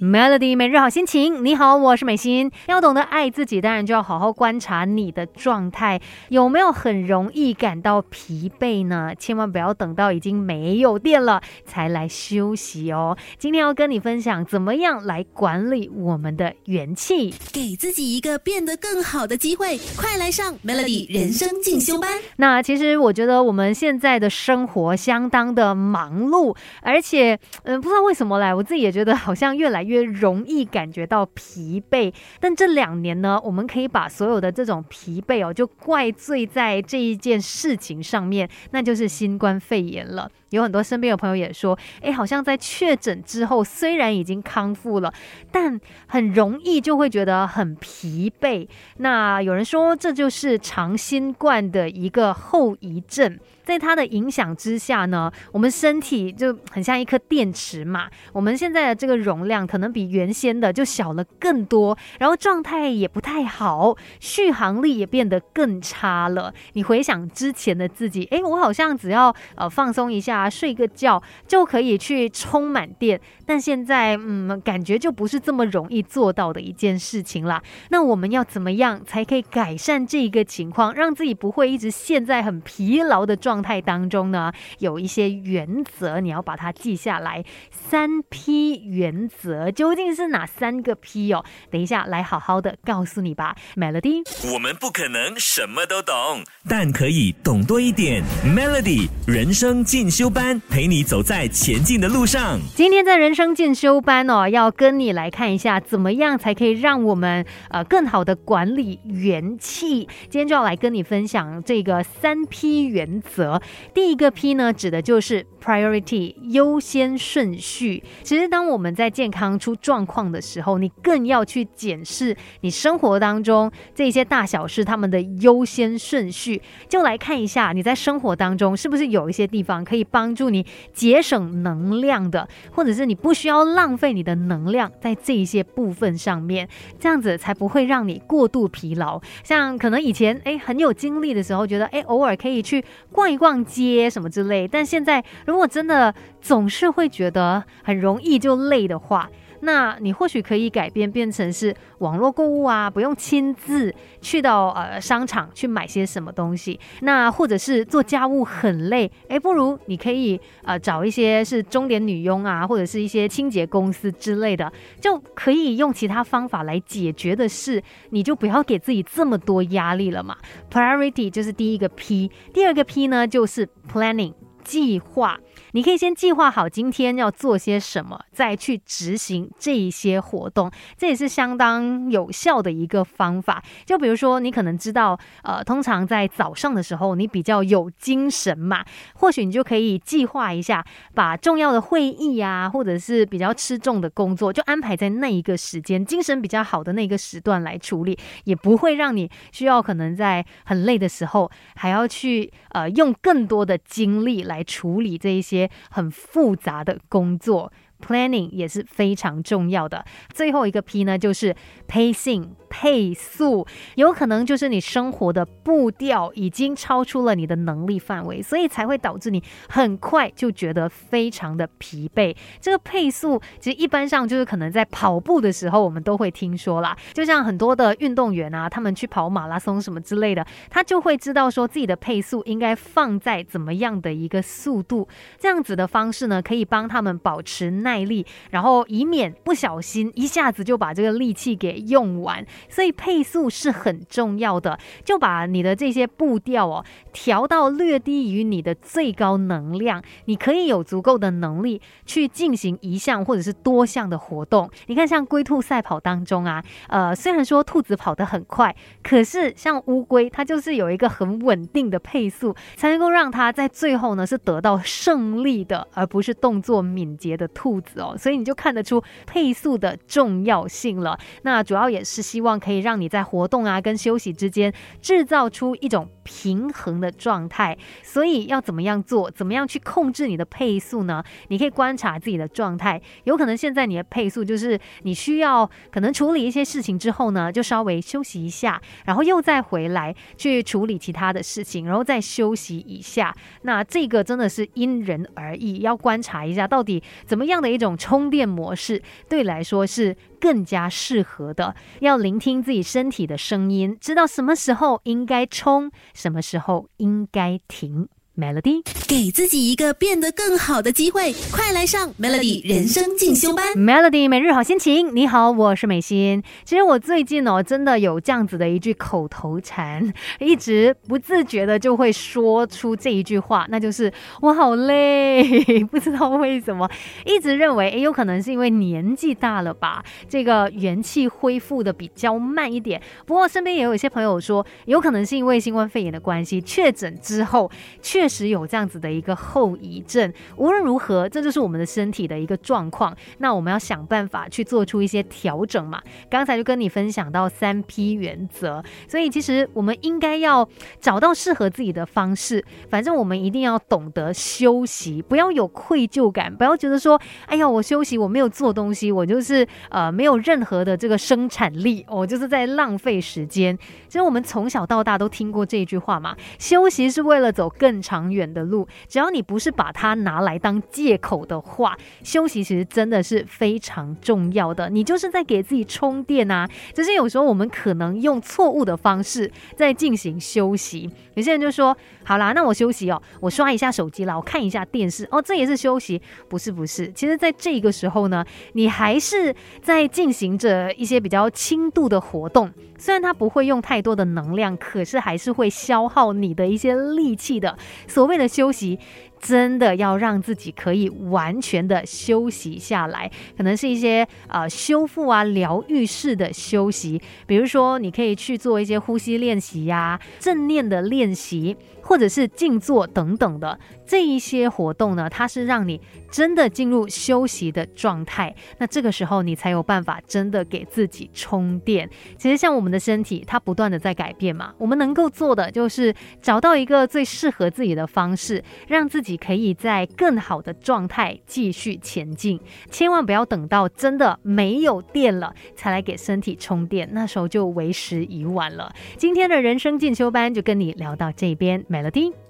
Melody 每日好心情，你好，我是美心。要懂得爱自己，当然就要好好观察你的状态，有没有很容易感到疲惫呢？千万不要等到已经没有电了才来休息哦。今天要跟你分享怎么样来管理我们的元气，给自己一个变得更好的机会。快来上 Melody 人生进修班。那其实我觉得我们现在的生活相当的忙碌，而且嗯，不知道为什么来，我自己也觉得好像越来。越容易感觉到疲惫，但这两年呢，我们可以把所有的这种疲惫哦，就怪罪在这一件事情上面，那就是新冠肺炎了。有很多身边的朋友也说，哎，好像在确诊之后，虽然已经康复了，但很容易就会觉得很疲惫。那有人说，这就是长新冠的一个后遗症。在它的影响之下呢，我们身体就很像一颗电池嘛。我们现在的这个容量可能比原先的就小了更多，然后状态也不太好，续航力也变得更差了。你回想之前的自己，哎，我好像只要呃放松一下，啊睡个觉就可以去充满电，但现在嗯，感觉就不是这么容易做到的一件事情啦。那我们要怎么样才可以改善这一个情况，让自己不会一直陷在很疲劳的状？状态当中呢，有一些原则，你要把它记下来。三 P 原则究竟是哪三个 P 哦？等一下来好好的告诉你吧。Melody，我们不可能什么都懂，但可以懂多一点。Melody 人生进修班陪你走在前进的路上。今天在人生进修班哦，要跟你来看一下，怎么样才可以让我们呃更好的管理元气。今天就要来跟你分享这个三 P 原则。第一个 P 呢，指的就是 priority 优先顺序。其实，当我们在健康出状况的时候，你更要去检视你生活当中这些大小事，他们的优先顺序。就来看一下你在生活当中是不是有一些地方可以帮帮助你节省能量的，或者是你不需要浪费你的能量在这一些部分上面，这样子才不会让你过度疲劳。像可能以前哎很有精力的时候，觉得哎偶尔可以去逛一。逛街什么之类，但现在如果真的总是会觉得很容易就累的话。那你或许可以改变，变成是网络购物啊，不用亲自去到呃商场去买些什么东西。那或者是做家务很累，哎，不如你可以呃找一些是钟点女佣啊，或者是一些清洁公司之类的，就可以用其他方法来解决的事，你就不要给自己这么多压力了嘛。Priority 就是第一个 P，第二个 P 呢就是 Planning 计划。你可以先计划好今天要做些什么，再去执行这一些活动，这也是相当有效的一个方法。就比如说，你可能知道，呃，通常在早上的时候你比较有精神嘛，或许你就可以计划一下，把重要的会议啊，或者是比较吃重的工作，就安排在那一个时间，精神比较好的那个时段来处理，也不会让你需要可能在很累的时候还要去呃用更多的精力来处理这一些。很复杂的工作。Planning 也是非常重要的。最后一个 P 呢，就是 pacing 配速，有可能就是你生活的步调已经超出了你的能力范围，所以才会导致你很快就觉得非常的疲惫。这个配速其实一般上就是可能在跑步的时候，我们都会听说啦。就像很多的运动员啊，他们去跑马拉松什么之类的，他就会知道说自己的配速应该放在怎么样的一个速度，这样子的方式呢，可以帮他们保持耐。力，然后以免不小心一下子就把这个力气给用完，所以配速是很重要的。就把你的这些步调哦调到略低于你的最高能量，你可以有足够的能力去进行一项或者是多项的活动。你看，像龟兔赛跑当中啊，呃，虽然说兔子跑得很快，可是像乌龟，它就是有一个很稳定的配速，才能够让它在最后呢是得到胜利的，而不是动作敏捷的兔。哦，所以你就看得出配速的重要性了。那主要也是希望可以让你在活动啊跟休息之间制造出一种。平衡的状态。所以要怎么样做？怎么样去控制你的配速呢？你可以观察自己的状态，有可能现在你的配速就是你需要可能处理一些事情之后呢，就稍微休息一下，然后又再回来去处理其他的事情，然后再休息一下。那这个真的是因人而异，要观察一下到底怎么样的一种充电模式对来说是更加适合的。要聆听自己身体的声音，知道什么时候应该冲，什么时候应该停。Melody，给自己一个变得更好的机会，快来上 Melody 人生进修班。Melody 每日好心情，你好，我是美心。其实我最近哦，真的有这样子的一句口头禅，一直不自觉的就会说出这一句话，那就是我好累，不知道为什么，一直认为诶，有可能是因为年纪大了吧，这个元气恢复的比较慢一点。不过身边也有一些朋友说，有可能是因为新冠肺炎的关系，确诊之后确。实有这样子的一个后遗症，无论如何，这就是我们的身体的一个状况。那我们要想办法去做出一些调整嘛。刚才就跟你分享到三 P 原则，所以其实我们应该要找到适合自己的方式。反正我们一定要懂得休息，不要有愧疚感，不要觉得说，哎呀，我休息我没有做东西，我就是呃没有任何的这个生产力，我就是在浪费时间。其实我们从小到大都听过这句话嘛，休息是为了走更长。长远的路，只要你不是把它拿来当借口的话，休息其实真的是非常重要的。你就是在给自己充电啊！只是有时候我们可能用错误的方式在进行休息。有些人就说：“好啦，那我休息哦，我刷一下手机啦，我看一下电视哦，这也是休息。”不是不是，其实在这个时候呢，你还是在进行着一些比较轻度的活动。虽然它不会用太多的能量，可是还是会消耗你的一些力气的。所谓的休息。真的要让自己可以完全的休息下来，可能是一些呃修复啊、疗愈式的休息，比如说你可以去做一些呼吸练习呀、正念的练习，或者是静坐等等的这一些活动呢，它是让你真的进入休息的状态。那这个时候你才有办法真的给自己充电。其实像我们的身体，它不断的在改变嘛，我们能够做的就是找到一个最适合自己的方式，让自己。可以在更好的状态继续前进，千万不要等到真的没有电了才来给身体充电，那时候就为时已晚了。今天的人生进修班就跟你聊到这边，Melody。